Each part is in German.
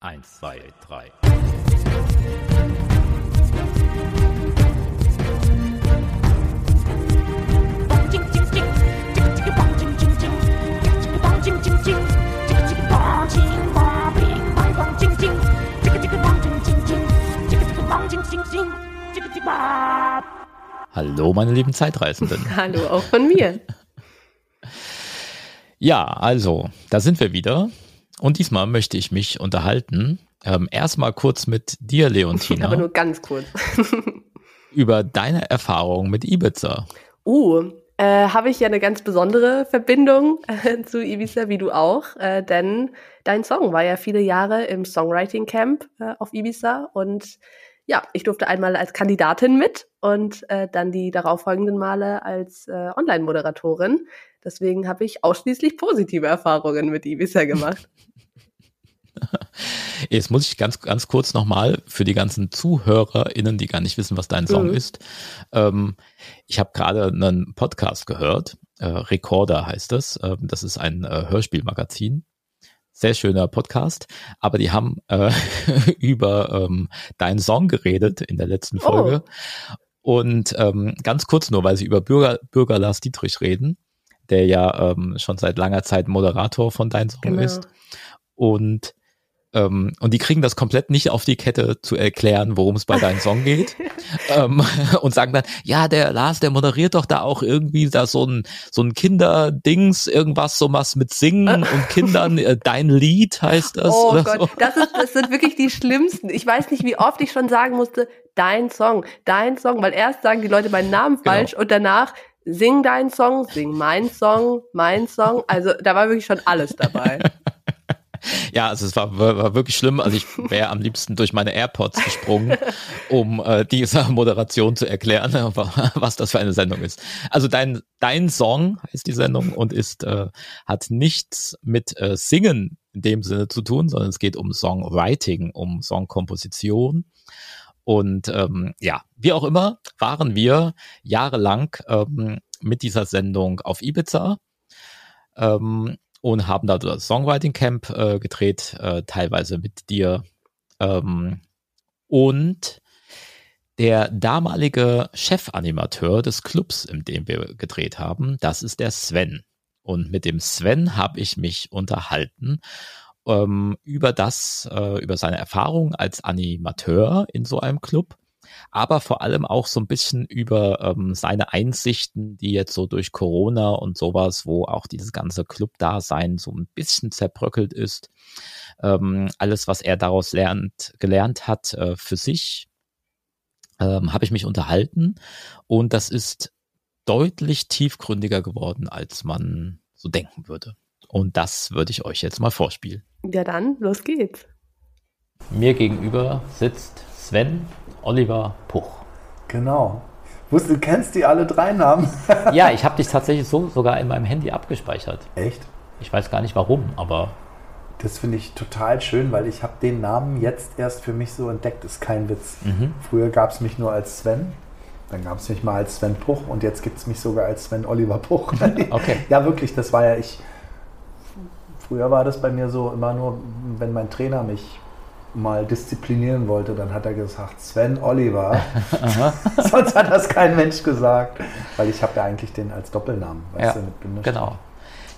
Eins, zwei, drei. Hallo, meine lieben Zeitreisenden. Hallo, auch von mir. Ja, also, da sind wir wieder. Und diesmal möchte ich mich unterhalten. Ähm, erstmal kurz mit dir, Leontina. Aber nur ganz kurz. über deine Erfahrung mit Ibiza. Uh, äh, habe ich ja eine ganz besondere Verbindung äh, zu Ibiza, wie du auch, äh, denn dein Song war ja viele Jahre im Songwriting Camp äh, auf Ibiza und ja, ich durfte einmal als Kandidatin mit und äh, dann die darauffolgenden Male als äh, Online-Moderatorin. Deswegen habe ich ausschließlich positive Erfahrungen mit Ibiza gemacht. Jetzt muss ich ganz, ganz kurz nochmal für die ganzen ZuhörerInnen, die gar nicht wissen, was dein Song mhm. ist. Ähm, ich habe gerade einen Podcast gehört, äh, Recorder heißt es. Ähm, das ist ein äh, Hörspielmagazin. Sehr schöner Podcast, aber die haben äh, über ähm, deinen Song geredet in der letzten Folge. Oh. Und ähm, ganz kurz nur, weil sie über Bürger, Bürger Lars Dietrich reden, der ja ähm, schon seit langer Zeit Moderator von deinem Song genau. ist. Und ähm, und die kriegen das komplett nicht auf die Kette zu erklären, worum es bei deinem Song geht. ähm, und sagen dann, ja, der Lars, der moderiert doch da auch irgendwie da so ein, so ein Kinderdings, irgendwas, so was mit Singen und Kindern, äh, dein Lied heißt das. Oh Gott, so. das, ist, das sind wirklich die schlimmsten. Ich weiß nicht, wie oft ich schon sagen musste, dein Song, dein Song, weil erst sagen die Leute meinen Namen genau. falsch genau. und danach sing deinen Song, sing mein Song, mein Song. Also da war wirklich schon alles dabei. Ja, also es war, war, war wirklich schlimm. Also ich wäre am liebsten durch meine AirPods gesprungen, um äh, dieser Moderation zu erklären, was das für eine Sendung ist. Also dein, dein Song heißt die Sendung und ist, äh, hat nichts mit äh, Singen in dem Sinne zu tun, sondern es geht um Songwriting, um Songkomposition. Und ähm, ja, wie auch immer, waren wir jahrelang ähm, mit dieser Sendung auf Ibiza. Ähm, und haben da das Songwriting Camp äh, gedreht, äh, teilweise mit dir. Ähm, und der damalige Chefanimateur des Clubs, in dem wir gedreht haben, das ist der Sven. Und mit dem Sven habe ich mich unterhalten ähm, über das, äh, über seine Erfahrung als Animateur in so einem Club aber vor allem auch so ein bisschen über ähm, seine Einsichten, die jetzt so durch Corona und sowas, wo auch dieses ganze Club-Dasein so ein bisschen zerbröckelt ist. Ähm, alles, was er daraus lernt, gelernt hat äh, für sich, ähm, habe ich mich unterhalten und das ist deutlich tiefgründiger geworden, als man so denken würde. Und das würde ich euch jetzt mal vorspielen. Ja, dann, los geht's. Mir gegenüber sitzt Sven Oliver Puch. Genau. Wusste, du kennst die alle drei Namen? ja, ich habe dich tatsächlich so sogar in meinem Handy abgespeichert. Echt? Ich weiß gar nicht warum, aber. Das finde ich total schön, weil ich habe den Namen jetzt erst für mich so entdeckt. Ist kein Witz. Mhm. Früher gab es mich nur als Sven. Dann gab es mich mal als Sven Puch und jetzt gibt es mich sogar als Sven Oliver Puch. okay. Ja, wirklich, das war ja ich. Früher war das bei mir so immer nur, wenn mein Trainer mich mal disziplinieren wollte, dann hat er gesagt, Sven Oliver. Sonst hat das kein Mensch gesagt. Weil ich habe ja eigentlich den als Doppelnamen, ja, du, Genau.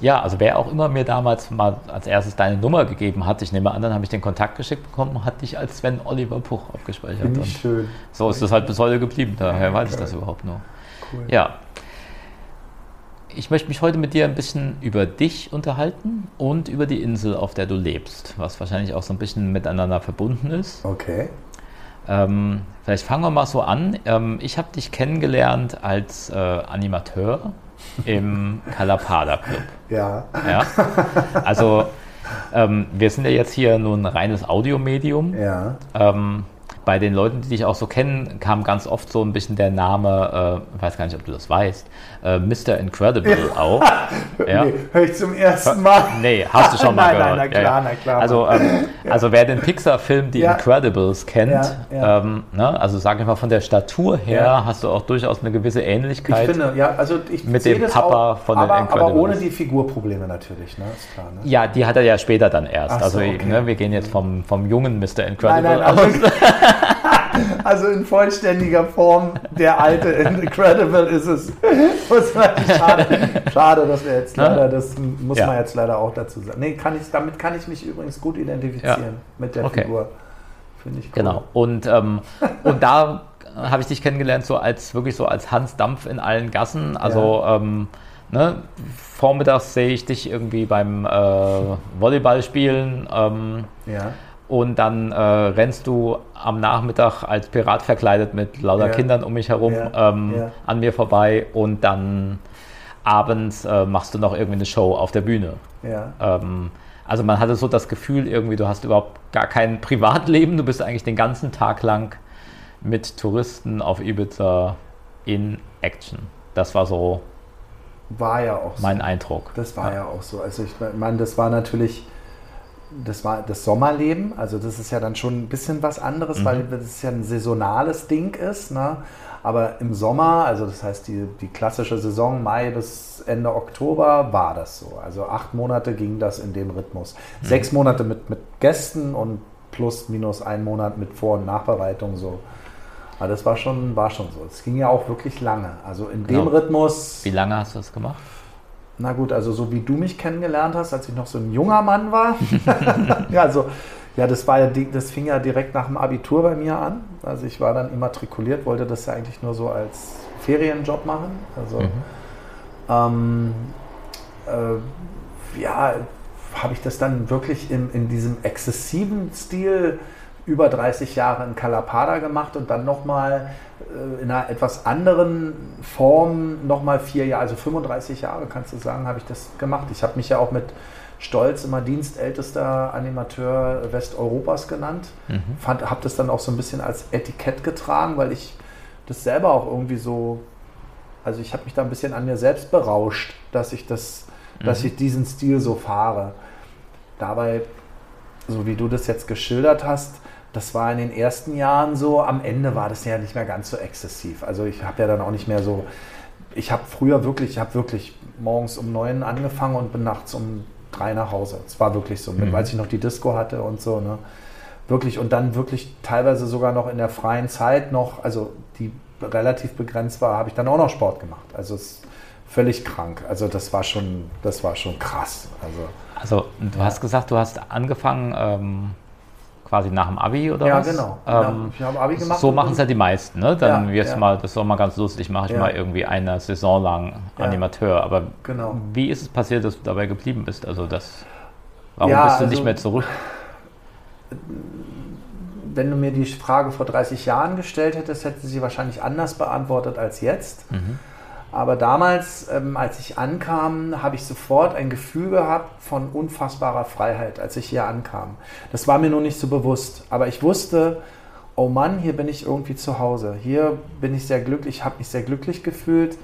Ja, also wer auch immer mir damals mal als erstes deine Nummer gegeben hat, ich nehme an, dann habe ich den Kontakt geschickt bekommen und hat dich als Sven Oliver Puch abgespeichert. Finde ich schön. So ist das halt bis heute geblieben, daher weiß ich das überhaupt nur. Cool. Ja, ich möchte mich heute mit dir ein bisschen über dich unterhalten und über die Insel, auf der du lebst, was wahrscheinlich auch so ein bisschen miteinander verbunden ist. Okay. Ähm, vielleicht fangen wir mal so an. Ähm, ich habe dich kennengelernt als äh, Animateur im Calapada Club. Ja. ja? Also ähm, wir sind ja jetzt hier nur ein reines Audiomedium. Ja. Ähm, bei den Leuten, die dich auch so kennen, kam ganz oft so ein bisschen der Name, äh, ich weiß gar nicht, ob du das weißt, äh, Mr. Incredible ja. auch. Ja. Nee, höre ich zum ersten Mal. Nee, hast du schon mal nein, gehört. Nein, na klar, na klar. Also, ähm, also wer den Pixar-Film Die Incredibles kennt, ähm, ne, also sage ich mal von der Statur her, hast du auch durchaus eine gewisse Ähnlichkeit ich finde, ja, also ich mit dem Papa auch, von aber, den Incredibles. Aber ohne die Figurprobleme natürlich, ne? Ist klar, ne? Ja, die hat er ja später dann erst. Also so, okay. ne, wir gehen jetzt vom, vom jungen Mr. Incredible Nein, nein, aus. Also, in vollständiger Form, der alte Incredible ist es. Schade, schade, dass wir jetzt leider, das muss Ja. man jetzt leider auch dazu sagen. Nee, kann ich, damit kann ich mich übrigens gut identifizieren Ja. mit der Okay. Figur. Finde ich cool. Genau. Und, ähm, und da habe ich dich kennengelernt, so als wirklich so als Hans Dampf in allen Gassen. Also ähm, ne, vormittags sehe ich dich irgendwie beim äh, Volleyball spielen. Ähm, Ja. Und dann äh, rennst du am Nachmittag als Pirat verkleidet mit lauter Ja. Kindern um mich herum Ja. ähm, Ja. an mir vorbei und dann abends äh, machst du noch irgendwie eine Show auf der Bühne. Ähm, also man hatte so das Gefühl irgendwie, du hast überhaupt gar kein Privatleben, du bist eigentlich den ganzen Tag lang mit Touristen auf Ibiza in Action. Das war so War ja auch so. mein Eindruck. Das war ja auch so. Also ich meine, das war natürlich, das war das Sommerleben. Also das ist ja dann schon ein bisschen was anderes, weil das ja ein saisonales Ding ist. Ne? Aber im Sommer, also das heißt die, die klassische Saison Mai bis Ende Oktober, war das so. Also acht Monate ging das in dem Rhythmus. Sechs Monate mit, mit Gästen und plus minus ein Monat mit Vor- und Nachbereitung so. Aber das war schon, war schon so. Es ging ja auch wirklich lange. Also in dem Genau. Rhythmus. Wie lange hast du das gemacht? Na gut, also so wie du mich kennengelernt hast, als ich noch so ein junger Mann war. ja, also, ja, das war ja, das fing ja direkt nach dem Abitur bei mir an. Also ich war dann immatrikuliert, wollte das ja eigentlich nur so als Ferienjob machen. Also ähm, äh, ja, habe ich das dann wirklich in, in diesem exzessiven Stil über 30 Jahre in Kalapada gemacht und dann nochmal in einer etwas anderen Form nochmal vier Jahre, also 35 Jahre kannst du sagen, habe ich das gemacht. Ich habe mich ja auch mit Stolz immer dienstältester Animateur Westeuropas genannt. Fand, habe das dann auch so ein bisschen als Etikett getragen, weil ich das selber auch irgendwie so, also ich habe mich da ein bisschen an mir selbst berauscht, dass ich das, dass ich diesen Stil so fahre. Dabei, so wie du das jetzt geschildert hast, das war in den ersten Jahren so, am Ende war das ja nicht mehr ganz so exzessiv. Also ich habe ja dann auch nicht mehr so, ich habe früher wirklich, ich habe wirklich morgens um neun angefangen und bin nachts um drei nach Hause. Es war wirklich so, mit, als ich noch die Disco hatte und so, ne? Wirklich und dann wirklich teilweise sogar noch in der freien Zeit noch, also die relativ begrenzt war, habe ich dann auch noch Sport gemacht. Also es ist völlig krank. Also das war schon, das war schon krass. Also Also du hast gesagt, du hast angefangen ähm, quasi nach dem Abi oder Ja, was? genau. Ähm, ich habe Abi gemacht. so machen es ja die meisten, ne? Dann Ja, wirst ja. mal, das ist doch mal ganz lustig, mache ich Ja. mal irgendwie eine Saison lang Ja. Animateur. Aber Genau. wie ist es passiert, dass du dabei geblieben bist? Also das, warum Ja, bist du also- nicht mehr zurück? wenn du mir die Frage vor 30 Jahren gestellt hättest, hätte sie wahrscheinlich anders beantwortet als jetzt. Mhm. Aber damals, ähm, als ich ankam, habe ich sofort ein Gefühl gehabt von unfassbarer Freiheit, als ich hier ankam. Das war mir nur nicht so bewusst. Aber ich wusste, oh Mann, hier bin ich irgendwie zu Hause. Hier bin ich sehr glücklich, habe mich sehr glücklich gefühlt.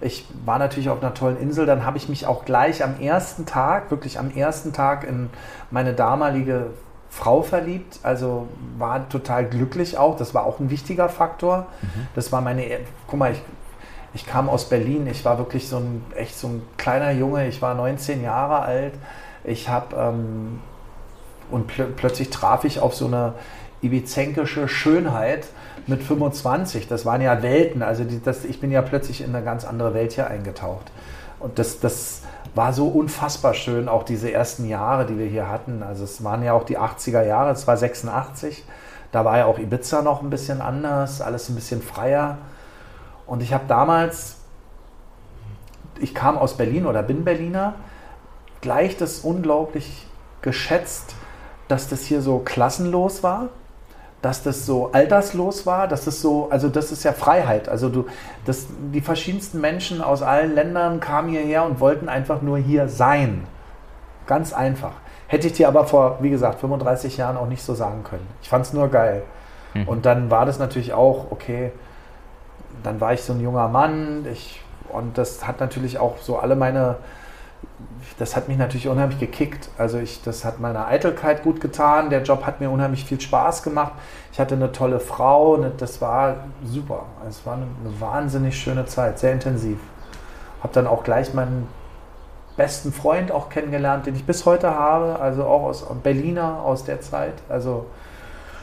Ich war natürlich auf einer tollen Insel. Dann habe ich mich auch gleich am ersten Tag, wirklich am ersten Tag in meine damalige Frau verliebt. Also war total glücklich auch. Das war auch ein wichtiger Faktor. Das war meine, guck mal, ich, ich kam aus Berlin. Ich war wirklich so ein, echt so ein kleiner Junge. Ich war 19 Jahre alt. Ich habe, ähm, und plö plötzlich traf ich auf so eine ibizenkische Schönheit mit 25. Das waren ja Welten. Also die, das, ich bin ja plötzlich in eine ganz andere Welt hier eingetaucht. Und das, das war so unfassbar schön, auch diese ersten Jahre, die wir hier hatten. Also es waren ja auch die 80er Jahre, es war 86. Da war ja auch Ibiza noch ein bisschen anders, alles ein bisschen freier. Und ich habe damals, ich kam aus Berlin oder bin Berliner, gleich das unglaublich geschätzt, dass das hier so klassenlos war, dass das so alterslos war, dass das so, also das ist ja Freiheit. Also du, das, die verschiedensten Menschen aus allen Ländern kamen hierher und wollten einfach nur hier sein. Ganz einfach. Hätte ich dir aber vor, wie gesagt, 35 Jahren auch nicht so sagen können. Ich fand es nur geil. Mhm. Und dann war das natürlich auch, okay, dann war ich so ein junger Mann, ich, und das hat natürlich auch so alle meine, das hat mich natürlich unheimlich gekickt. Also ich, das hat meiner Eitelkeit gut getan. Der Job hat mir unheimlich viel Spaß gemacht. Ich hatte eine tolle Frau. Eine, das war super. Es war eine, eine wahnsinnig schöne Zeit, sehr intensiv. Habe dann auch gleich meinen besten Freund auch kennengelernt, den ich bis heute habe. Also auch aus Berliner aus der Zeit. Also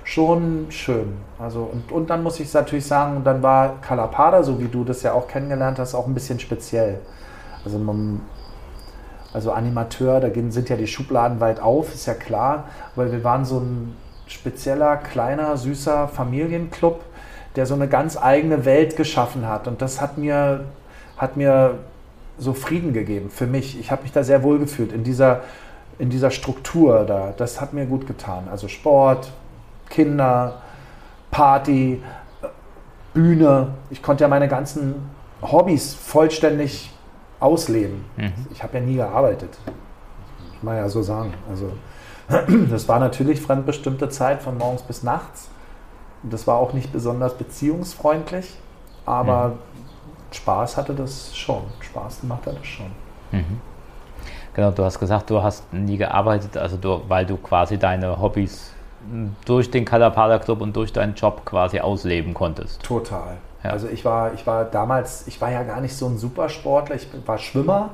schon schön. Also und, und dann muss ich natürlich sagen, dann war Kalapada, so wie du das ja auch kennengelernt hast, auch ein bisschen speziell. Also man, also Animateur, da sind ja die Schubladen weit auf, ist ja klar, weil wir waren so ein spezieller, kleiner, süßer Familienclub, der so eine ganz eigene Welt geschaffen hat. Und das hat mir, hat mir so Frieden gegeben für mich. Ich habe mich da sehr wohl gefühlt in dieser, in dieser Struktur da. Das hat mir gut getan. Also Sport, Kinder, Party, Bühne. Ich konnte ja meine ganzen Hobbys vollständig ausleben. Mhm. Ich habe ja nie gearbeitet. Ich mal ja so sagen. Also das war natürlich fremdbestimmte Zeit von morgens bis nachts. Das war auch nicht besonders beziehungsfreundlich, aber mhm. Spaß hatte das schon. Spaß gemacht hat das schon. Mhm. Genau, du hast gesagt, du hast nie gearbeitet, also du, weil du quasi deine Hobbys durch den Kalapada Club und durch deinen Job quasi ausleben konntest. Total. Ja. Also ich war, ich war damals, ich war ja gar nicht so ein Supersportler, ich war Schwimmer.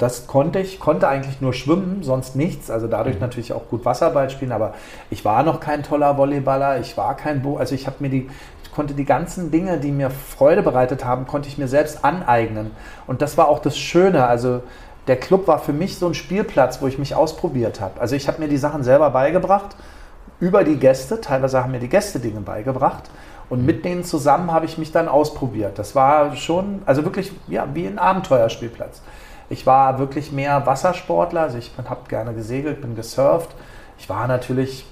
Das konnte ich, konnte eigentlich nur schwimmen, sonst nichts. Also dadurch mhm. natürlich auch gut Wasserball spielen, aber ich war noch kein toller Volleyballer, ich war kein Bo, also ich habe mir die, konnte die ganzen Dinge, die mir Freude bereitet haben, konnte ich mir selbst aneignen. Und das war auch das Schöne. Also der Club war für mich so ein Spielplatz, wo ich mich ausprobiert habe. Also ich habe mir die Sachen selber beigebracht über die Gäste. Teilweise haben mir die Gäste Dinge beigebracht. Und mit denen zusammen habe ich mich dann ausprobiert. Das war schon, also wirklich, ja, wie ein Abenteuerspielplatz. Ich war wirklich mehr Wassersportler, also ich habe gerne gesegelt, bin gesurft. Ich war natürlich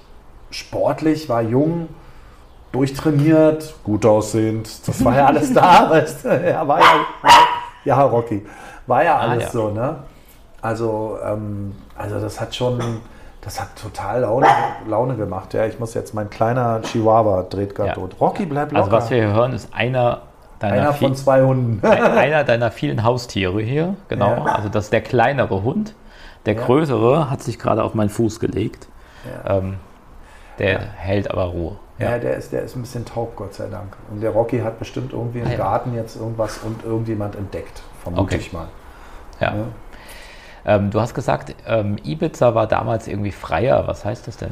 sportlich, war jung, durchtrainiert, gut aussehend. Das war ja alles da, weißt du? Ja, war ja, ja, Rocky. War ja ah, alles ah, ja. so, ne? Also, ähm, also das hat schon das hat total Laune, Laune gemacht. Ja, ich muss jetzt, mein kleiner Chihuahua dreht gerade ja. tot. Rocky, bleib locker. Also was wir hier hören, ist einer deiner einer von zwei Hunden. einer deiner vielen Haustiere hier, genau. Ja. Also das ist der kleinere Hund. Der ja. größere hat sich gerade auf meinen Fuß gelegt. Ähm, der hält aber Ruhe. Ja, der, ist, der ist ein bisschen taub, Gott sei Dank. Und der Rocky hat bestimmt irgendwie im ah, Garten jetzt irgendwas und irgendjemand entdeckt, vermute okay. ich mal. Ja. Ähm, du hast gesagt, ähm, Ibiza war damals irgendwie freier. Was heißt das denn?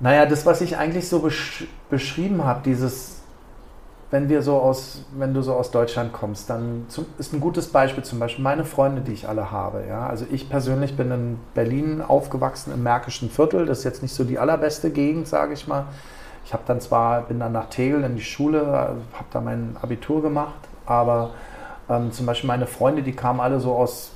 Naja, das, was ich eigentlich so besch beschrieben habe, dieses, wenn wir so aus, wenn du so aus Deutschland kommst, dann zum, ist ein gutes Beispiel zum Beispiel meine Freunde, die ich alle habe. Ja? Also ich persönlich bin in Berlin aufgewachsen im Märkischen Viertel. Das ist jetzt nicht so die allerbeste Gegend, sage ich mal. Ich habe dann zwar, bin dann nach Tegel in die Schule, habe da mein Abitur gemacht, aber ähm, zum Beispiel meine Freunde, die kamen alle so aus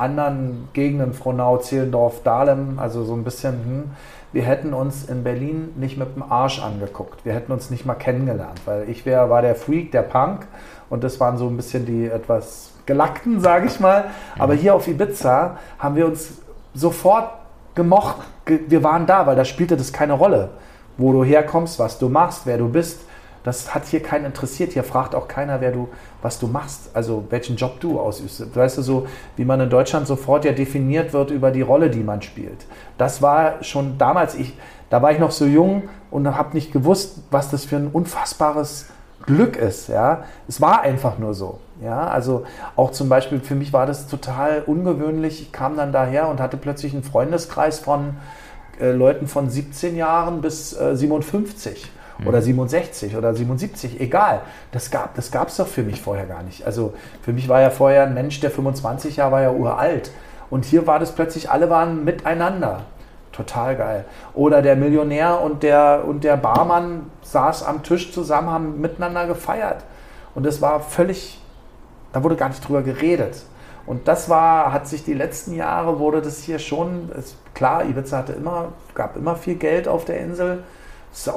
anderen Gegenden, Frohnau, Zehlendorf, Dahlem, also so ein bisschen, hm, wir hätten uns in Berlin nicht mit dem Arsch angeguckt. Wir hätten uns nicht mal kennengelernt, weil ich wär, war der Freak, der Punk und das waren so ein bisschen die etwas gelackten, sage ich mal. Aber hier auf Ibiza haben wir uns sofort gemocht. Wir waren da, weil da spielte das keine Rolle, wo du herkommst, was du machst, wer du bist. Das hat hier keinen interessiert. Hier fragt auch keiner, wer du, was du machst, also welchen Job du ausübst. Weißt du, so wie man in Deutschland sofort ja definiert wird über die Rolle, die man spielt. Das war schon damals, ich, da war ich noch so jung und habe nicht gewusst, was das für ein unfassbares Glück ist. Ja, es war einfach nur so. Ja, also auch zum Beispiel für mich war das total ungewöhnlich. Ich kam dann daher und hatte plötzlich einen Freundeskreis von äh, Leuten von 17 Jahren bis äh, 57 oder 67 oder 77, egal. Das gab es das doch für mich vorher gar nicht. Also für mich war ja vorher ein Mensch, der 25 Jahre war ja uralt. Und hier war das plötzlich, alle waren miteinander. Total geil. Oder der Millionär und der, und der Barmann saß am Tisch zusammen, haben miteinander gefeiert. Und das war völlig, da wurde gar nicht drüber geredet. Und das war, hat sich die letzten Jahre, wurde das hier schon, ist, klar, Ibiza hatte immer, gab immer viel Geld auf der Insel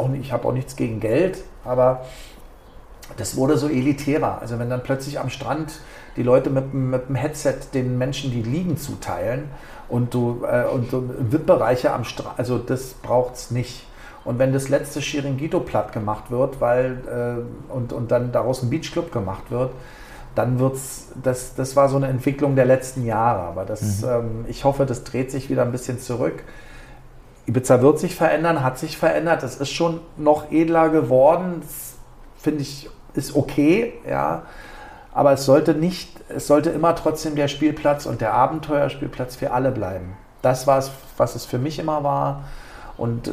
nicht, ich habe auch nichts gegen Geld, aber das wurde so elitärer. Also wenn dann plötzlich am Strand die Leute mit, mit dem Headset den Menschen die Liegen zuteilen und du äh, und so VIP-Bereiche am Strand, also das braucht es nicht. Und wenn das letzte Chiringuito platt gemacht wird, weil äh, und, und dann daraus ein Beachclub gemacht wird, dann wird's, das, das war so eine Entwicklung der letzten Jahre. Aber das, mhm. ähm, ich hoffe, das dreht sich wieder ein bisschen zurück. Ibiza wird sich verändern, hat sich verändert. Es ist schon noch edler geworden. Finde ich, ist okay, ja. Aber es sollte nicht, es sollte immer trotzdem der Spielplatz und der Abenteuerspielplatz für alle bleiben. Das war es, was es für mich immer war. Und äh,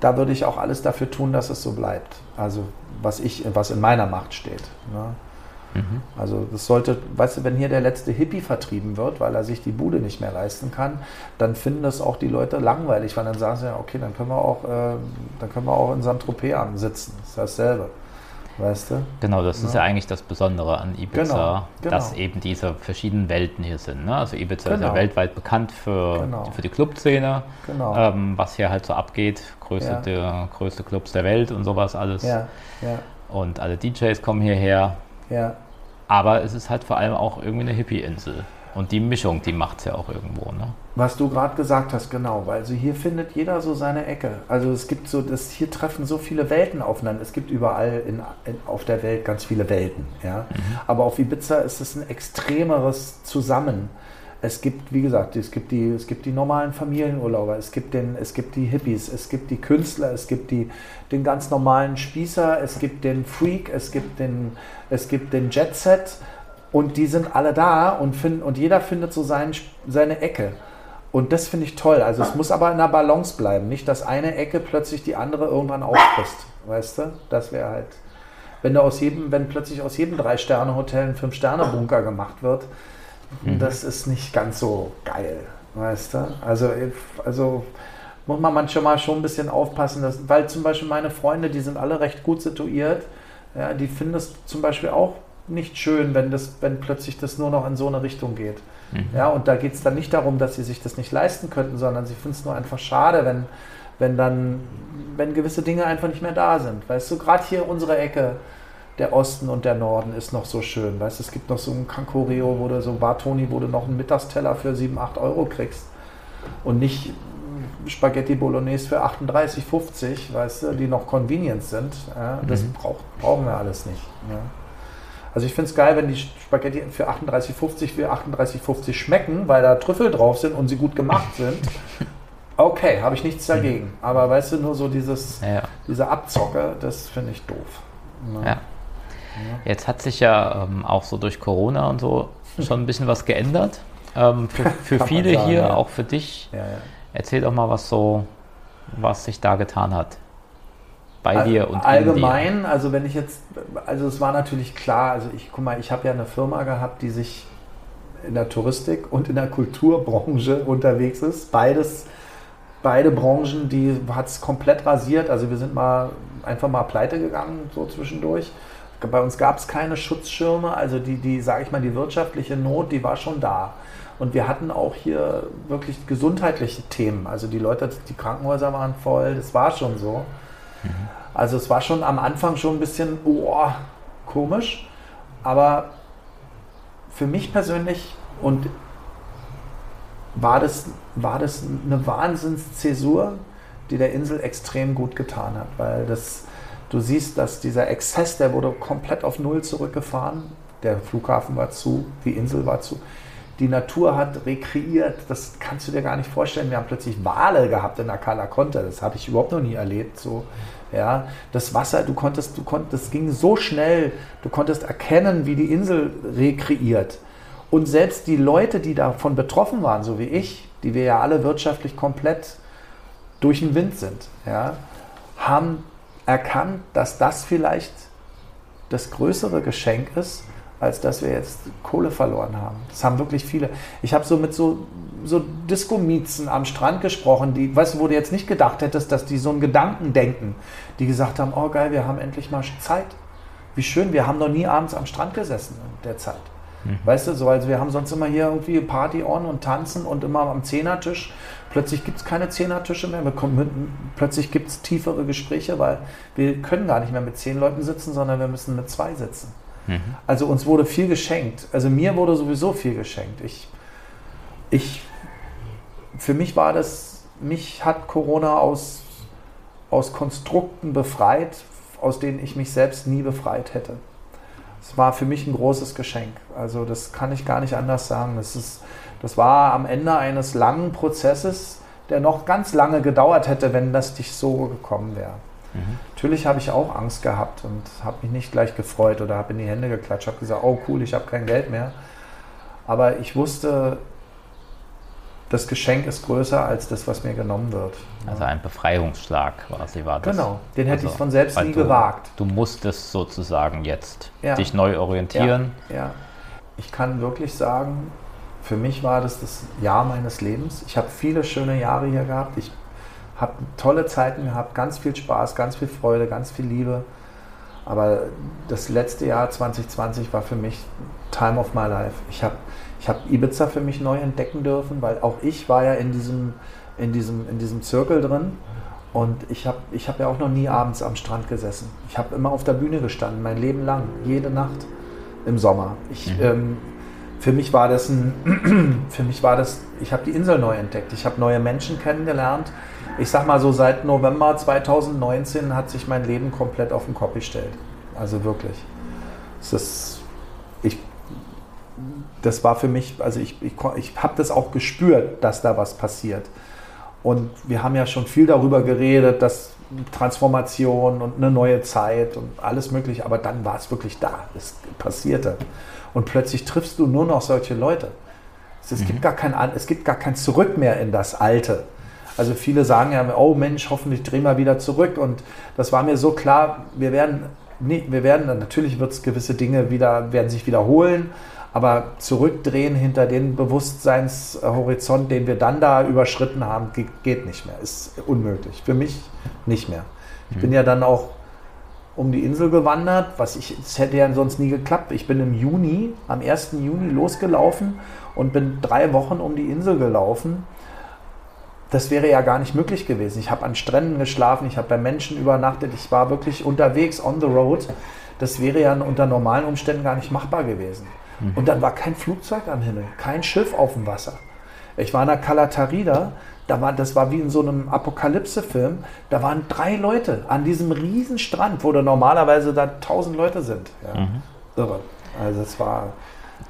da würde ich auch alles dafür tun, dass es so bleibt. Also was ich, was in meiner Macht steht. Ne? Mhm. Also das sollte, weißt du, wenn hier der letzte Hippie vertrieben wird, weil er sich die Bude nicht mehr leisten kann, dann finden das auch die Leute langweilig, weil dann sagen sie ja, okay, dann können wir auch, äh, dann können wir auch in Saint-Tropez sitzen. Das ist dasselbe. Weißt du? Genau, das ja. ist ja eigentlich das Besondere an Ibiza, genau, genau. dass eben diese verschiedenen Welten hier sind. Ne? Also Ibiza genau. ist ja genau. weltweit bekannt für, genau. für die Clubszene, genau. ähm, was hier halt so abgeht, größte, ja. der, größte Clubs der Welt und sowas alles. Ja. Und alle DJs kommen hierher. Ja. Aber es ist halt vor allem auch irgendwie eine Hippie-Insel. Und die Mischung, die macht es ja auch irgendwo. Ne? Was du gerade gesagt hast, genau. Weil also hier findet jeder so seine Ecke. Also es gibt so, das, hier treffen so viele Welten aufeinander. Es gibt überall in, in, auf der Welt ganz viele Welten. Ja? Mhm. Aber auf Ibiza ist es ein extremeres Zusammen. Es gibt, wie gesagt, es gibt die, es gibt die normalen Familienurlauber, es gibt, den, es gibt die Hippies, es gibt die Künstler, es gibt die, den ganz normalen Spießer, es gibt den Freak, es gibt den, es gibt den Jet Set und die sind alle da und, find, und jeder findet so sein, seine Ecke. Und das finde ich toll. Also es muss aber in der Balance bleiben. Nicht, dass eine Ecke plötzlich die andere irgendwann auffrisst. Weißt du? Das wäre halt. Wenn da aus jedem, wenn plötzlich aus jedem Drei-Sterne-Hotel ein Fünf-Sterne-Bunker gemacht wird, mhm. das ist nicht ganz so geil. Weißt du? Also, also muss man manchmal schon ein bisschen aufpassen, dass, weil zum Beispiel meine Freunde, die sind alle recht gut situiert, ja, die finden es zum Beispiel auch nicht schön, wenn, das, wenn plötzlich das nur noch in so eine Richtung geht. Mhm. Ja, und da geht es dann nicht darum, dass sie sich das nicht leisten könnten, sondern sie finden es nur einfach schade, wenn, wenn dann, wenn gewisse Dinge einfach nicht mehr da sind. Weißt du, gerade hier unsere Ecke, der Osten und der Norden ist noch so schön. Weißt du, es gibt noch so ein Cancorio, wo du so Bartoni, wo du noch einen Mittagsteller für 7, 8 Euro kriegst. Und nicht Spaghetti Bolognese für 38,50, weißt du, die noch Convenience sind. Ja, das mhm. brauch, brauchen wir alles nicht. Ja. Also ich finde es geil, wenn die Spaghetti für 38,50 für 38,50 schmecken, weil da Trüffel drauf sind und sie gut gemacht sind. Okay, habe ich nichts dagegen. Aber weißt du, nur so dieses, ja. diese Abzocke, das finde ich doof. Ja. ja. Jetzt hat sich ja ähm, auch so durch Corona und so schon ein bisschen was geändert. Ähm, für, für viele sagen, hier, ja. auch für dich. Erzähl doch mal, was so, was sich da getan hat bei dir und allgemein, also wenn ich jetzt, also es war natürlich klar, also ich guck mal, ich habe ja eine Firma gehabt, die sich in der Touristik und in der Kulturbranche unterwegs ist. Beides, beide Branchen, die hat es komplett rasiert. Also wir sind mal einfach mal pleite gegangen, so zwischendurch. Bei uns gab es keine Schutzschirme, also die, die, sage ich mal, die wirtschaftliche Not, die war schon da. Und wir hatten auch hier wirklich gesundheitliche Themen. Also die Leute, die Krankenhäuser waren voll, das war schon so. Also es war schon am Anfang schon ein bisschen oh, komisch, aber für mich persönlich und war das, war das eine Wahnsinnszäsur, die der Insel extrem gut getan hat, weil das, du siehst, dass dieser Exzess, der wurde komplett auf Null zurückgefahren, der Flughafen war zu, die Insel war zu die Natur hat rekreiert, das kannst du dir gar nicht vorstellen. Wir haben plötzlich Wale gehabt in Cala Conta, das habe ich überhaupt noch nie erlebt. So, ja, das Wasser, du konntest, du konntest, das ging so schnell, du konntest erkennen, wie die Insel rekreiert. Und selbst die Leute, die davon betroffen waren, so wie ich, die wir ja alle wirtschaftlich komplett durch den Wind sind, ja, haben erkannt, dass das vielleicht das größere Geschenk ist, als dass wir jetzt Kohle verloren haben. Das haben wirklich viele. Ich habe so mit so, so Disco-Miezen am Strand gesprochen, die, weißt du, wo du jetzt nicht gedacht hättest, dass die so einen Gedanken denken, die gesagt haben, oh geil, wir haben endlich mal Zeit. Wie schön, wir haben noch nie abends am Strand gesessen in der Zeit. Mhm. Weißt du, so, also wir haben sonst immer hier irgendwie Party on und tanzen und immer am Zehnertisch. Plötzlich gibt es keine Zehnertische mehr. Wir kommen, plötzlich gibt es tiefere Gespräche, weil wir können gar nicht mehr mit zehn Leuten sitzen, sondern wir müssen mit zwei sitzen. Mhm. Also uns wurde viel geschenkt. Also mir wurde sowieso viel geschenkt. Ich, ich, für mich war das, mich hat Corona aus, aus Konstrukten befreit, aus denen ich mich selbst nie befreit hätte. Es war für mich ein großes Geschenk. Also das kann ich gar nicht anders sagen. Das, ist, das war am Ende eines langen Prozesses, der noch ganz lange gedauert hätte, wenn das nicht so gekommen wäre. Mhm. Natürlich habe ich auch Angst gehabt und habe mich nicht gleich gefreut oder habe in die Hände geklatscht, habe gesagt, oh cool, ich habe kein Geld mehr. Aber ich wusste, das Geschenk ist größer als das, was mir genommen wird. Also ein Befreiungsschlag quasi war das. Genau, den hätte also, ich von selbst nie du, gewagt. Du musstest sozusagen jetzt ja. dich neu orientieren. Ja, ja, ich kann wirklich sagen, für mich war das das Jahr meines Lebens. Ich habe viele schöne Jahre hier gehabt. Ich habe tolle Zeiten gehabt, ganz viel Spaß, ganz viel Freude, ganz viel Liebe. Aber das letzte Jahr 2020 war für mich Time of my life. Ich habe ich habe Ibiza für mich neu entdecken dürfen, weil auch ich war ja in diesem, in diesem, in diesem Zirkel drin. Und ich habe ich hab ja auch noch nie abends am Strand gesessen. Ich habe immer auf der Bühne gestanden, mein Leben lang, jede Nacht im Sommer. Ich, mhm. ähm, für mich war das ein, für mich war das, ich habe die Insel neu entdeckt. Ich habe neue Menschen kennengelernt. Ich sag mal so, seit November 2019 hat sich mein Leben komplett auf den Kopf gestellt. Also wirklich. Es ist das war für mich, also ich, ich, ich habe das auch gespürt, dass da was passiert. Und wir haben ja schon viel darüber geredet, dass Transformation und eine neue Zeit und alles Mögliche, aber dann war es wirklich da, es passierte. Und plötzlich triffst du nur noch solche Leute. Es, mhm. gibt gar kein, es gibt gar kein Zurück mehr in das Alte. Also viele sagen ja, oh Mensch, hoffentlich drehen wir wieder zurück. Und das war mir so klar, wir werden, nee, wir werden, natürlich wird es gewisse Dinge wieder, werden sich wiederholen, aber zurückdrehen hinter den Bewusstseinshorizont, den wir dann da überschritten haben, geht nicht mehr. Ist unmöglich. Für mich nicht mehr. Ich bin mhm. ja dann auch um die Insel gewandert, was ich, es hätte ja sonst nie geklappt. Ich bin im Juni, am 1. Juni losgelaufen und bin drei Wochen um die Insel gelaufen. Das wäre ja gar nicht möglich gewesen. Ich habe an Stränden geschlafen, ich habe bei Menschen übernachtet, ich war wirklich unterwegs on the road. Das wäre ja unter normalen Umständen gar nicht machbar gewesen. Mhm. Und dann war kein Flugzeug am Himmel, kein Schiff auf dem Wasser. Ich war in der Calatarida, da war, das war wie in so einem Apokalypse-Film. Da waren drei Leute an diesem riesen Strand, wo da normalerweise da tausend Leute sind. Ja. Mhm. Irre. Also es war,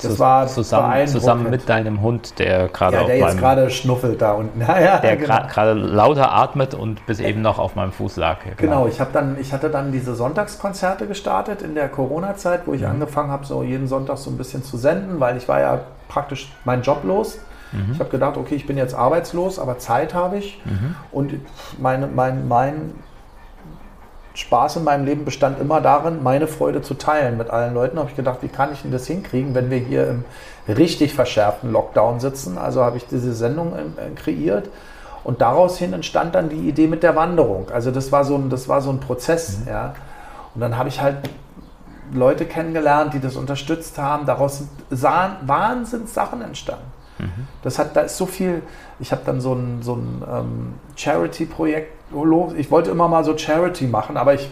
das war zusammen, zusammen mit deinem Hund, der gerade ja, der jetzt gerade schnuffelt da unten. Ja, ja, der genau. gerade lauter atmet und bis eben noch auf meinem Fuß lag. Genau, genau ich, dann, ich hatte dann diese Sonntagskonzerte gestartet in der Corona-Zeit, wo ich mhm. angefangen habe, so jeden Sonntag so ein bisschen zu senden, weil ich war ja praktisch mein Job los. Mhm. Ich habe gedacht, okay, ich bin jetzt arbeitslos, aber Zeit habe ich. Mhm. Und meine, mein, mein Spaß in meinem Leben bestand immer darin, meine Freude zu teilen mit allen Leuten. Da habe ich gedacht, wie kann ich denn das hinkriegen, wenn wir hier im richtig verschärften Lockdown sitzen? Also habe ich diese Sendung äh, kreiert. Und daraus hin entstand dann die Idee mit der Wanderung. Also das war so ein, das war so ein Prozess. Mhm. Ja. Und dann habe ich halt Leute kennengelernt, die das unterstützt haben. Daraus sind Wahnsinnssachen entstanden. Das hat, da ist so viel. Ich habe dann so ein, so ein ähm, Charity-Projekt ich wollte immer mal so Charity machen, aber ich,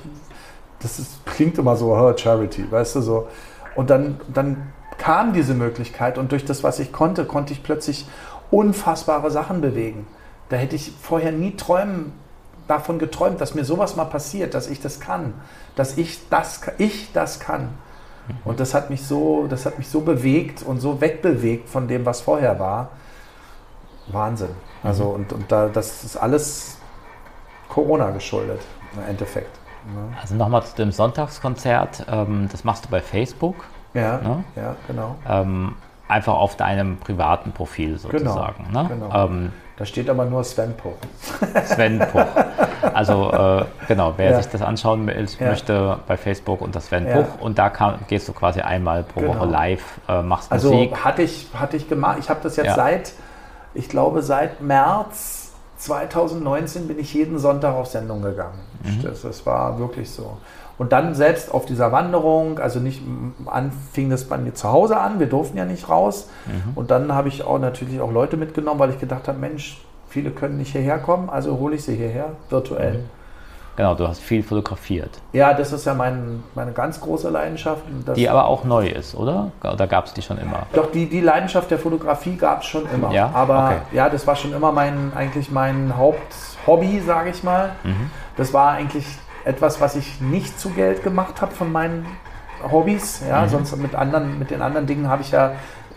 das ist, klingt immer so, oh, Charity, weißt du, so. Und dann, dann kam diese Möglichkeit und durch das, was ich konnte, konnte ich plötzlich unfassbare Sachen bewegen. Da hätte ich vorher nie träumen, davon geträumt, dass mir sowas mal passiert, dass ich das kann, dass ich das, ich das kann. Und das hat mich so, das hat mich so bewegt und so wegbewegt von dem, was vorher war. Wahnsinn. Also, mhm. und, und da, das ist alles Corona geschuldet, im Endeffekt. Ne? Also nochmal zu dem Sonntagskonzert, ähm, das machst du bei Facebook. Ja, ne? ja genau. Ähm, einfach auf deinem privaten Profil sozusagen. Genau, ne? genau. Ähm, da steht aber nur Sven Puch. Sven Puch. Also äh, genau, wer ja. sich das anschauen will, ja. möchte bei Facebook unter Sven ja. Puch und da kann, gehst du quasi einmal pro genau. Woche live, äh, machst also Musik. Also hatte ich, hatte ich gemacht, ich habe das jetzt seit, ich glaube seit März 2019 bin ich jeden Sonntag auf Sendung gegangen. Mhm. Das, das, war wirklich so. Und dann selbst auf dieser Wanderung, also nicht an, fing das bei mir zu Hause an, wir durften ja nicht raus. Mhm. Und dann habe ich auch natürlich auch Leute mitgenommen, weil ich gedacht habe, Mensch, viele können nicht hierher kommen, also hole ich sie hierher virtuell. Mhm. Genau, du hast viel fotografiert. Ja, das ist ja mein, meine ganz große Leidenschaft. die aber auch neu ist, oder? Oder gab es die schon immer? Doch, die, die Leidenschaft der Fotografie gab es schon immer. Ja? Aber okay. ja, das war schon immer mein, eigentlich mein Haupthobby, sage ich mal. Mhm. das war eigentlich etwas, was ich nicht zu Geld gemacht habe von meinen Hobbys. Ja, mhm. sonst mit anderen, mit den anderen Dingen habe ich ja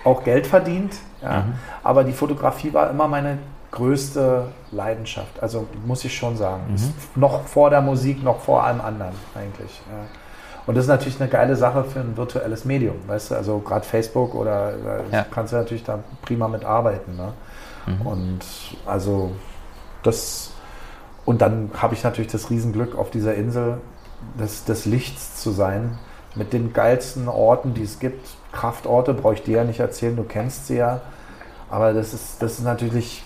auch Geld verdient. Ja. Mhm. Aber die Fotografie war immer meine größte Leidenschaft. Also muss ich schon sagen. Mhm. Noch vor der Musik, noch vor allem anderen eigentlich. Ja. Und das ist natürlich eine geile Sache für ein virtuelles Medium, weißt du? Also gerade Facebook oder ja. kannst du natürlich da prima mitarbeiten. Ne? Mhm. Und also das und dann habe ich natürlich das Riesenglück auf dieser Insel des, des Lichts zu sein, mit den geilsten Orten, die es gibt. Kraftorte brauche ich dir ja nicht erzählen, du kennst sie ja. Aber das ist, das ist natürlich,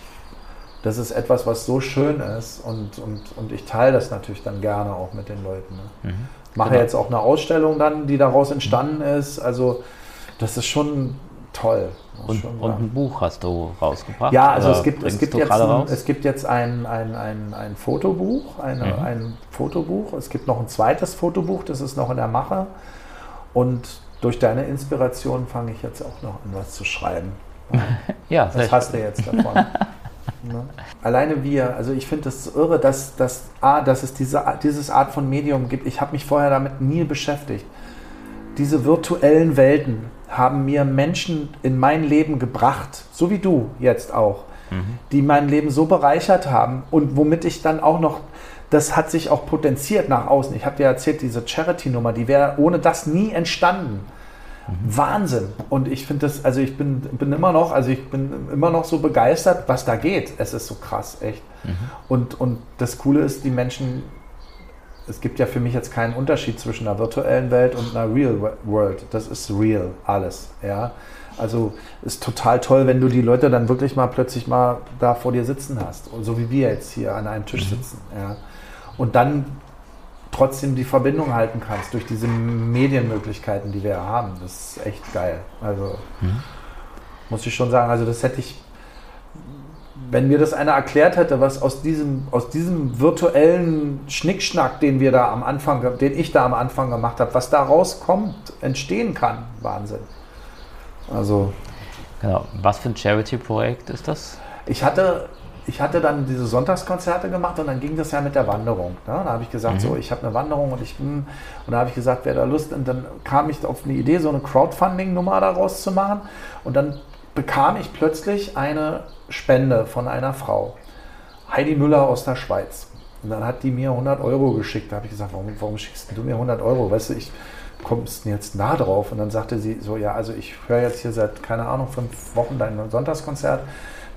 das ist etwas, was so schön ist und, und, und ich teile das natürlich dann gerne auch mit den Leuten. Ne? Mhm. Mache genau. jetzt auch eine Ausstellung dann, die daraus entstanden ist. Also das ist schon toll. Und, und, ein Buch hast du rausgebracht? Ja, also es gibt, es, gibt jetzt ein, es gibt jetzt ein, ein, ein, ein Fotobuch, eine, mhm. ein Fotobuch. Es gibt noch ein zweites Fotobuch, das ist noch in der Mache. Und durch deine Inspiration fange ich jetzt auch noch an, was zu schreiben. ja, das hast du jetzt davon. ne? Alleine wir, also ich finde das irre, dass, dass, A, dass es diese, dieses Art von Medium gibt. Ich habe mich vorher damit nie beschäftigt. Diese virtuellen Welten, haben mir Menschen in mein Leben gebracht, so wie du jetzt auch, mhm. die mein Leben so bereichert haben und womit ich dann auch noch, das hat sich auch potenziert nach außen. Ich habe dir erzählt, diese Charity-Nummer, die wäre ohne das nie entstanden. Mhm. Wahnsinn. Und ich finde das, also ich bin, bin immer noch, also ich bin immer noch so begeistert, was da geht. Es ist so krass, echt. Mhm. Und, und das Coole ist, die Menschen es gibt ja für mich jetzt keinen Unterschied zwischen einer virtuellen Welt und einer Real World. Das ist real, alles. Ja? Also ist total toll, wenn du die Leute dann wirklich mal plötzlich mal da vor dir sitzen hast. So wie wir jetzt hier an einem Tisch mhm. sitzen. Ja? Und dann trotzdem die Verbindung halten kannst durch diese Medienmöglichkeiten, die wir haben. Das ist echt geil. Also mhm. muss ich schon sagen, also das hätte ich wenn mir das einer erklärt hätte, was aus diesem, aus diesem virtuellen Schnickschnack, den wir da am Anfang, den ich da am Anfang gemacht habe, was da rauskommt, entstehen kann, Wahnsinn. Also. Genau. Was für ein Charity-Projekt ist das? Ich hatte, ich hatte dann diese Sonntagskonzerte gemacht und dann ging das ja mit der Wanderung. Ne? Da habe ich gesagt, mhm. so, ich habe eine Wanderung und ich bin, und da habe ich gesagt, wer da Lust, und dann kam ich auf eine Idee, so eine Crowdfunding-Nummer daraus zu machen. Und dann bekam ich plötzlich eine Spende von einer Frau. Heidi Müller aus der Schweiz. Und dann hat die mir 100 Euro geschickt. Da habe ich gesagt, warum, warum schickst du mir 100 Euro? Weißt du, ich komme jetzt nah drauf. Und dann sagte sie so, ja, also ich höre jetzt hier seit, keine Ahnung, fünf Wochen dein Sonntagskonzert.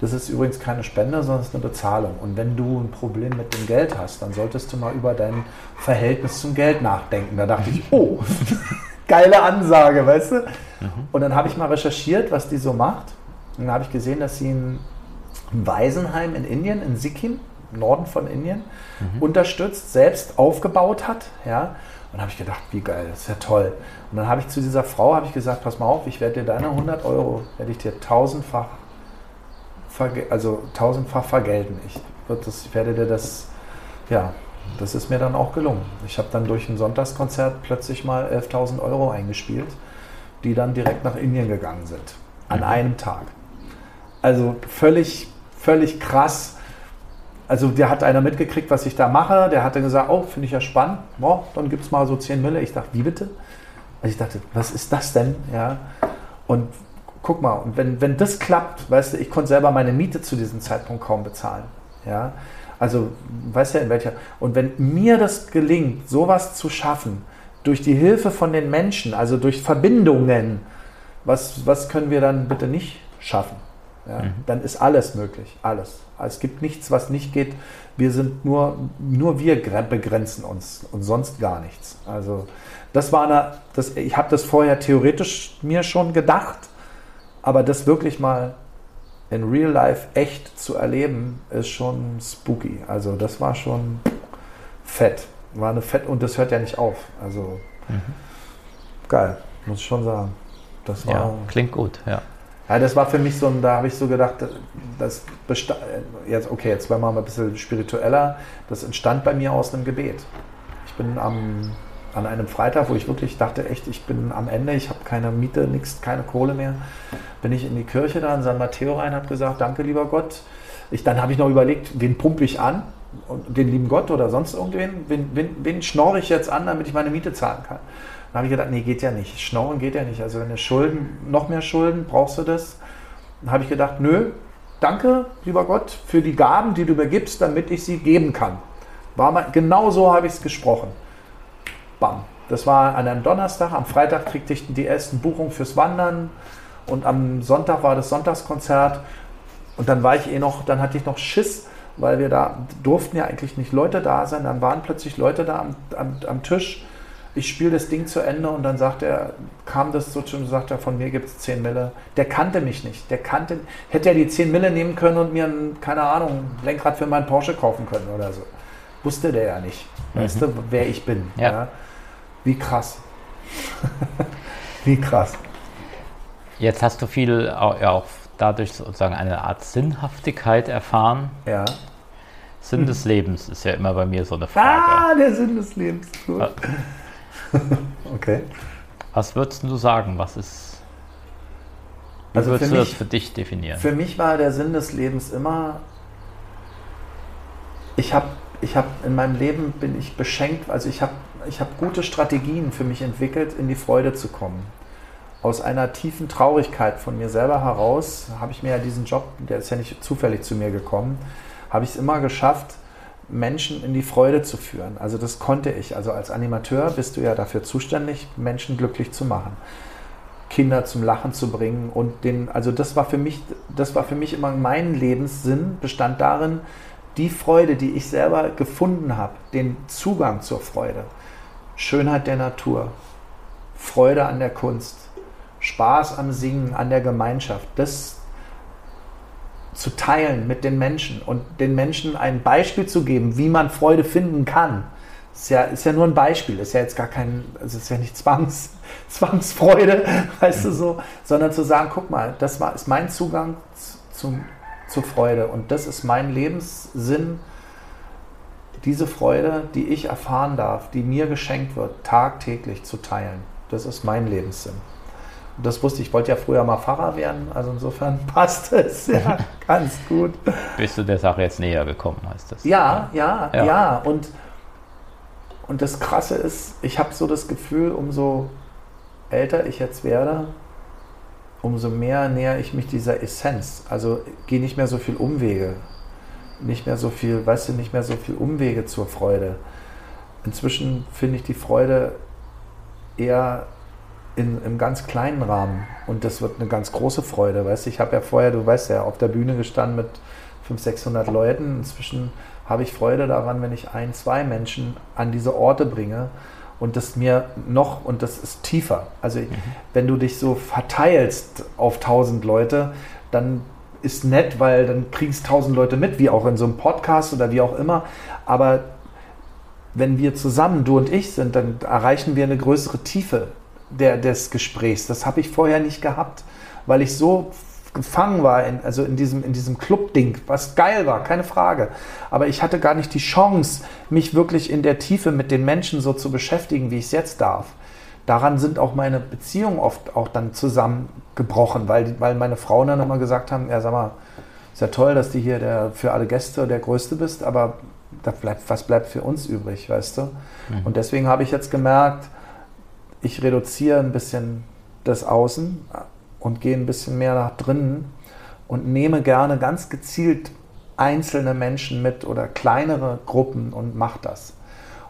Das ist übrigens keine Spende, sondern es ist eine Bezahlung. Und wenn du ein Problem mit dem Geld hast, dann solltest du mal über dein Verhältnis zum Geld nachdenken. Da dachte ich, oh, geile Ansage, weißt du? Mhm. Und dann habe ich mal recherchiert, was die so macht. Und dann habe ich gesehen, dass sie ein Waisenheim in Indien, in Sikkim, im Norden von Indien, mhm. unterstützt, selbst aufgebaut hat. Ja? Und habe ich gedacht, wie geil, das ist ja toll. Und dann habe ich zu dieser Frau habe ich gesagt, pass mal auf, ich werde dir deine 100 Euro, werde ich dir tausendfach, also tausendfach vergelten. Ich, das, ich werde dir das, ja, das ist mir dann auch gelungen. Ich habe dann durch ein Sonntagskonzert plötzlich mal 11.000 Euro eingespielt, die dann direkt nach Indien gegangen sind. An mhm. einem Tag. Also völlig völlig krass. Also der hat einer mitgekriegt, was ich da mache. Der hatte gesagt, oh, finde ich ja spannend. Oh, dann gibt es mal so 10 Mille. Ich dachte, wie bitte? Also ich dachte, was ist das denn? Ja. Und guck mal, und wenn, wenn das klappt, weißt du, ich konnte selber meine Miete zu diesem Zeitpunkt kaum bezahlen. Ja. Also, weißt du, in welcher. Und wenn mir das gelingt, sowas zu schaffen, durch die Hilfe von den Menschen, also durch Verbindungen, was, was können wir dann bitte nicht schaffen? ja, mhm. dann ist alles möglich, alles. Es gibt nichts, was nicht geht. Wir sind nur, nur wir begrenzen uns und sonst gar nichts. Also das war eine, das, ich habe das vorher theoretisch mir schon gedacht, aber das wirklich mal in Real Life echt zu erleben, ist schon spooky. Also das war schon fett. War eine fett und das hört ja nicht auf. Also mhm. geil, muss ich schon sagen. Das war, ja, klingt gut, ja. Ja, das war für mich so ein, da habe ich so gedacht, das jetzt, okay, jetzt werden wir mal ein bisschen spiritueller. Das entstand bei mir aus einem Gebet. Ich bin am, an einem Freitag, wo ich wirklich dachte, echt, ich bin am Ende, ich habe keine Miete, nichts, keine Kohle mehr, bin ich in die Kirche da in San Matteo rein, habe gesagt, danke lieber Gott. Ich, dann habe ich noch überlegt, wen pumpe ich an? den lieben Gott oder sonst irgendwen, wen, wen, wen schnorre ich jetzt an, damit ich meine Miete zahlen kann? Dann habe ich gedacht, nee, geht ja nicht. Schnorren geht ja nicht. Also wenn du Schulden, noch mehr Schulden, brauchst du das? Dann habe ich gedacht, nö, danke, lieber Gott, für die Gaben, die du mir gibst, damit ich sie geben kann. War mal, genau so habe ich es gesprochen. Bam. Das war an einem Donnerstag. Am Freitag kriegte ich die ersten Buchungen fürs Wandern. Und am Sonntag war das Sonntagskonzert. Und dann war ich eh noch, dann hatte ich noch Schiss, weil wir da durften ja eigentlich nicht Leute da sein. Dann waren plötzlich Leute da am, am, am Tisch. Ich spiele das Ding zu Ende und dann sagt er, kam das so schon, sagt er, von mir gibt es 10 Mille. Der kannte mich nicht. Der kannte, hätte er die 10 Mille nehmen können und mir ein, keine Ahnung, Lenkrad für meinen Porsche kaufen können oder so. Wusste der ja nicht. Mhm. Weißt du, wer ich bin. Ja. ja? Wie krass. Wie krass. Jetzt hast du viel auch dadurch sozusagen eine Art Sinnhaftigkeit erfahren. Ja. Sinn des Lebens ist ja immer bei mir so eine Frage. Ah, der Sinn des Lebens. Gut. okay. Was würdest du sagen? Was ist. Wie also würdest du mich, das für dich definieren? Für mich war der Sinn des Lebens immer. Ich habe ich hab in meinem Leben bin ich beschenkt, also ich habe ich hab gute Strategien für mich entwickelt, in die Freude zu kommen aus einer tiefen Traurigkeit von mir selber heraus habe ich mir ja diesen Job, der ist ja nicht zufällig zu mir gekommen, habe ich es immer geschafft, Menschen in die Freude zu führen. Also das konnte ich. Also als Animateur bist du ja dafür zuständig, Menschen glücklich zu machen. Kinder zum Lachen zu bringen und den, also das war für mich, das war für mich immer mein Lebenssinn, bestand darin, die Freude, die ich selber gefunden habe, den Zugang zur Freude, Schönheit der Natur, Freude an der Kunst, Spaß am Singen, an der Gemeinschaft, das zu teilen mit den Menschen und den Menschen ein Beispiel zu geben, wie man Freude finden kann. Ist ja, ist ja nur ein Beispiel, ist ja jetzt gar kein, es ist ja nicht Zwangs, Zwangsfreude, weißt du so, sondern zu sagen, guck mal, das war, ist mein Zugang zum, zur Freude und das ist mein Lebenssinn, diese Freude, die ich erfahren darf, die mir geschenkt wird, tagtäglich zu teilen. Das ist mein Lebenssinn das wusste ich, ich wollte ja früher mal Pfarrer werden, also insofern passt es ja ganz gut. Bist du der Sache jetzt näher gekommen, heißt das? Ja, ja, ja. ja. Und, und das Krasse ist, ich habe so das Gefühl, umso älter ich jetzt werde, umso mehr näher ich mich dieser Essenz. Also gehe nicht mehr so viel Umwege, nicht mehr so viel, weißt du, nicht mehr so viel Umwege zur Freude. Inzwischen finde ich die Freude eher in, im ganz kleinen Rahmen. Und das wird eine ganz große Freude. Weißt ich habe ja vorher, du weißt ja, auf der Bühne gestanden mit 500, 600 Leuten. Inzwischen habe ich Freude daran, wenn ich ein, zwei Menschen an diese Orte bringe und das mir noch, und das ist tiefer. Also, mhm. wenn du dich so verteilst auf 1000 Leute, dann ist nett, weil dann kriegst 1000 Leute mit, wie auch in so einem Podcast oder wie auch immer. Aber wenn wir zusammen, du und ich sind, dann erreichen wir eine größere Tiefe der, des Gesprächs. Das habe ich vorher nicht gehabt, weil ich so gefangen war, in, also in diesem, in diesem Club-Ding, was geil war, keine Frage. Aber ich hatte gar nicht die Chance, mich wirklich in der Tiefe mit den Menschen so zu beschäftigen, wie ich es jetzt darf. Daran sind auch meine Beziehungen oft auch dann zusammengebrochen, weil, weil meine Frauen dann immer gesagt haben, ja sag mal, ist ja toll, dass du hier der, für alle Gäste der Größte bist, aber bleibt, was bleibt für uns übrig, weißt du? Mhm. Und deswegen habe ich jetzt gemerkt, ich reduziere ein bisschen das Außen und gehe ein bisschen mehr nach drinnen und nehme gerne ganz gezielt einzelne Menschen mit oder kleinere Gruppen und mache das.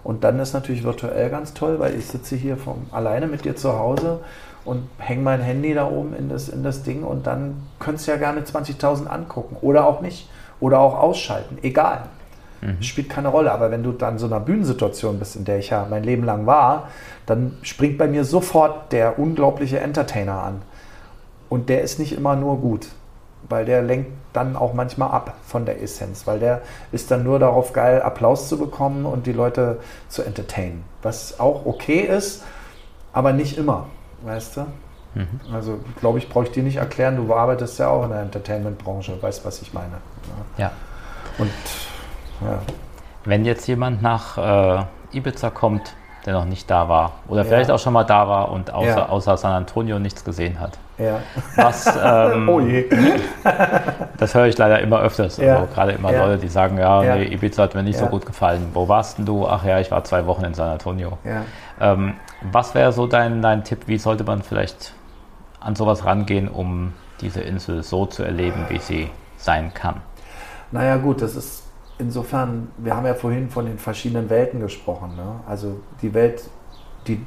Und dann ist natürlich virtuell ganz toll, weil ich sitze hier vom, alleine mit dir zu Hause und hänge mein Handy da oben in das, in das Ding und dann könntest du ja gerne 20.000 angucken oder auch nicht oder auch ausschalten, egal. Mhm. Spielt keine Rolle. Aber wenn du dann in so einer Bühnensituation bist, in der ich ja mein Leben lang war, dann springt bei mir sofort der unglaubliche Entertainer an. Und der ist nicht immer nur gut, weil der lenkt dann auch manchmal ab von der Essenz, weil der ist dann nur darauf geil, Applaus zu bekommen und die Leute zu entertainen. Was auch okay ist, aber nicht immer, weißt du? Mhm. Also, glaube ich, brauche ich dir nicht erklären, du arbeitest ja auch in der Entertainment-Branche, weißt, was ich meine. Ja. ja. Und ja. Wenn jetzt jemand nach äh, Ibiza kommt, der noch nicht da war oder ja. vielleicht auch schon mal da war und außer, ja. außer San Antonio nichts gesehen hat. Ja. Was, ähm, oh je. das höre ich leider immer öfters. Also Ja. gerade immer Ja. Leute, die sagen, ja, Ja. nee, Ibiza hat mir nicht so Ja. gut gefallen. Wo warst denn du? Ach ja, ich war zwei Wochen in San Antonio. Ja. Ähm, was wäre so dein, dein Tipp? Wie sollte man vielleicht an sowas rangehen, um diese Insel so zu erleben, wie sie sein kann? Naja gut, das ist insofern, wir haben ja vorhin von den verschiedenen Welten gesprochen. Ne? Also die Welt, die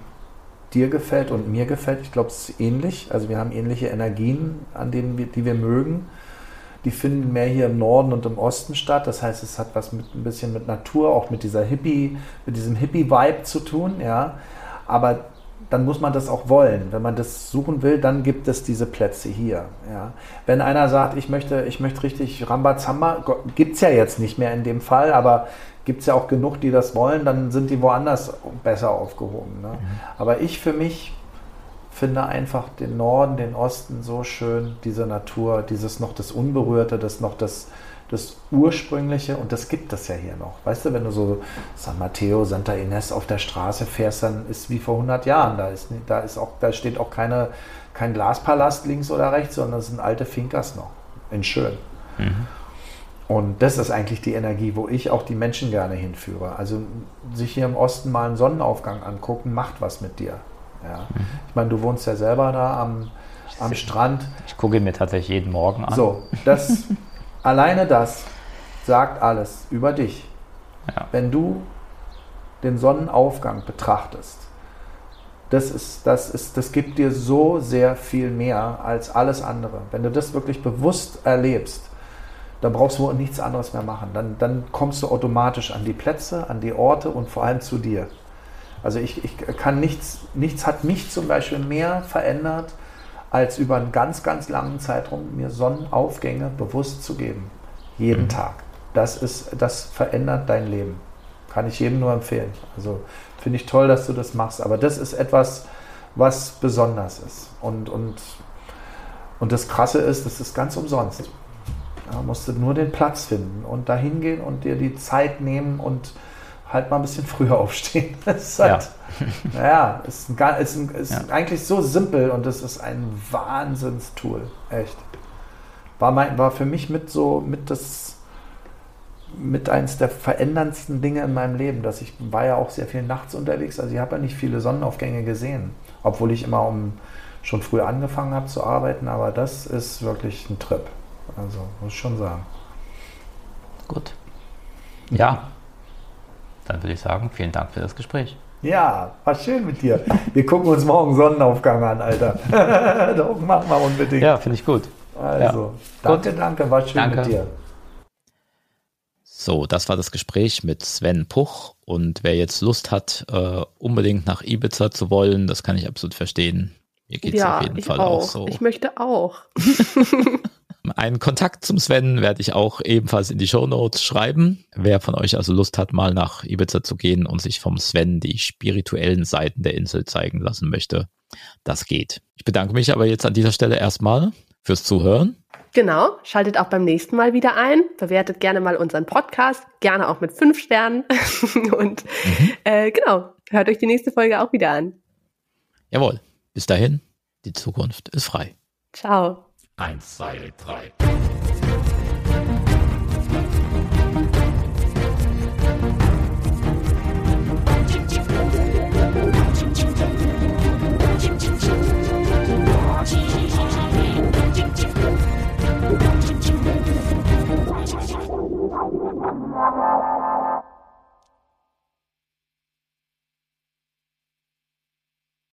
dir gefällt und mir gefällt, ich glaube, es ist ähnlich. Also wir haben ähnliche Energien, an denen wir, die wir mögen. Die finden mehr hier im Norden und im Osten statt. Das heißt, es hat was mit ein bisschen mit Natur, auch mit dieser Hippie, mit diesem Hippie-Vibe zu tun, ja. Aber dann muss man das auch wollen. Wenn man das suchen will, dann gibt es diese Plätze hier. Ja. Wenn einer sagt, ich möchte, ich möchte richtig Rambazamba, gibt es ja jetzt nicht mehr in dem Fall, aber gibt es ja auch genug, die das wollen, dann sind die woanders besser aufgehoben. Ne? Aber ich für mich finde einfach den Norden, den Osten so schön, diese Natur, dieses noch das Unberührte, das noch das, das Ursprüngliche und das gibt es ja hier noch. Weißt du, wenn du so San Mateo, Santa Ines auf der Straße fährst, dann ist wie vor 100 Jahren. Da, ist, da, ist auch, da steht auch keine, kein Glaspalast links oder rechts, sondern es sind alte Finkers noch. In schön. Und das ist eigentlich die Energie, wo ich auch die Menschen gerne hinführe. Also sich hier im Osten mal einen Sonnenaufgang angucken, macht was mit dir. Ja. Ich meine, du wohnst ja selber da am, am Strand. Ich gucke ihn mir tatsächlich jeden Morgen an. So, das, alleine das sagt alles über dich. Ja. Wenn du den Sonnenaufgang betrachtest, das, ist, das, ist, das gibt dir so sehr viel mehr als alles andere. Wenn du das wirklich bewusst erlebst, dann brauchst du nichts anderes mehr machen. Dann, dann kommst du automatisch an die Plätze, an die Orte und vor allem zu dir. Also ich, ich kann nichts, nichts hat mich zum Beispiel mehr verändert, als über einen ganz, ganz langen Zeitraum mir Sonnenaufgänge bewusst zu geben. Jeden Tag. Das, ist, das verändert dein Leben. Kann ich jedem nur empfehlen. Also finde ich toll, dass du das machst. Aber das ist etwas, was besonders ist. Und, und, und das Krasse ist, das ist ganz umsonst. Ja, musst du nur den Platz finden und da hingehen und dir die Zeit nehmen und halt mal ein bisschen früher aufstehen. Das ist halt, naja, ist, ein, ga- ist, ein, ist Ja. eigentlich so simpel und das ist ein Wahnsinnstool. Echt. War, mein, war für mich mit so, mit das, mit eins der veränderndsten Dinge in meinem Leben, dass ich war ja auch sehr viel nachts unterwegs, also ich habe ja nicht viele Sonnenaufgänge gesehen, obwohl ich immer um schon früh angefangen habe zu arbeiten, aber das ist wirklich ein Trip. Also muss ich schon sagen. Gut. Ja. Dann würde ich sagen, vielen Dank für das Gespräch. Ja, war schön mit dir. Wir gucken uns morgen Sonnenaufgang an, Alter. Doch, machen wir unbedingt. Ja, finde ich gut. Also, danke, danke, war schön Danke. mit dir. So, das war das Gespräch mit Sven Puch. Und wer jetzt Lust hat, äh, unbedingt nach Ibiza zu wollen, das kann ich absolut verstehen. Mir geht es ja, auf jeden Fall auch. auch so. Ich möchte auch. Einen Kontakt zum Sven werde ich auch ebenfalls in die Show Notes schreiben. Wer von euch also Lust hat, mal nach Ibiza zu gehen und sich vom Sven die spirituellen Seiten der Insel zeigen lassen möchte, das geht. Ich bedanke mich aber jetzt an dieser Stelle erstmal fürs Zuhören. Genau, schaltet auch beim nächsten Mal wieder ein. Bewertet gerne mal unseren Podcast, gerne auch mit fünf Sternen. Und äh, genau, hört euch die nächste Folge auch wieder an. Jawohl. Bis dahin, die Zukunft ist frei. Ciao. Eins, zwei, drei.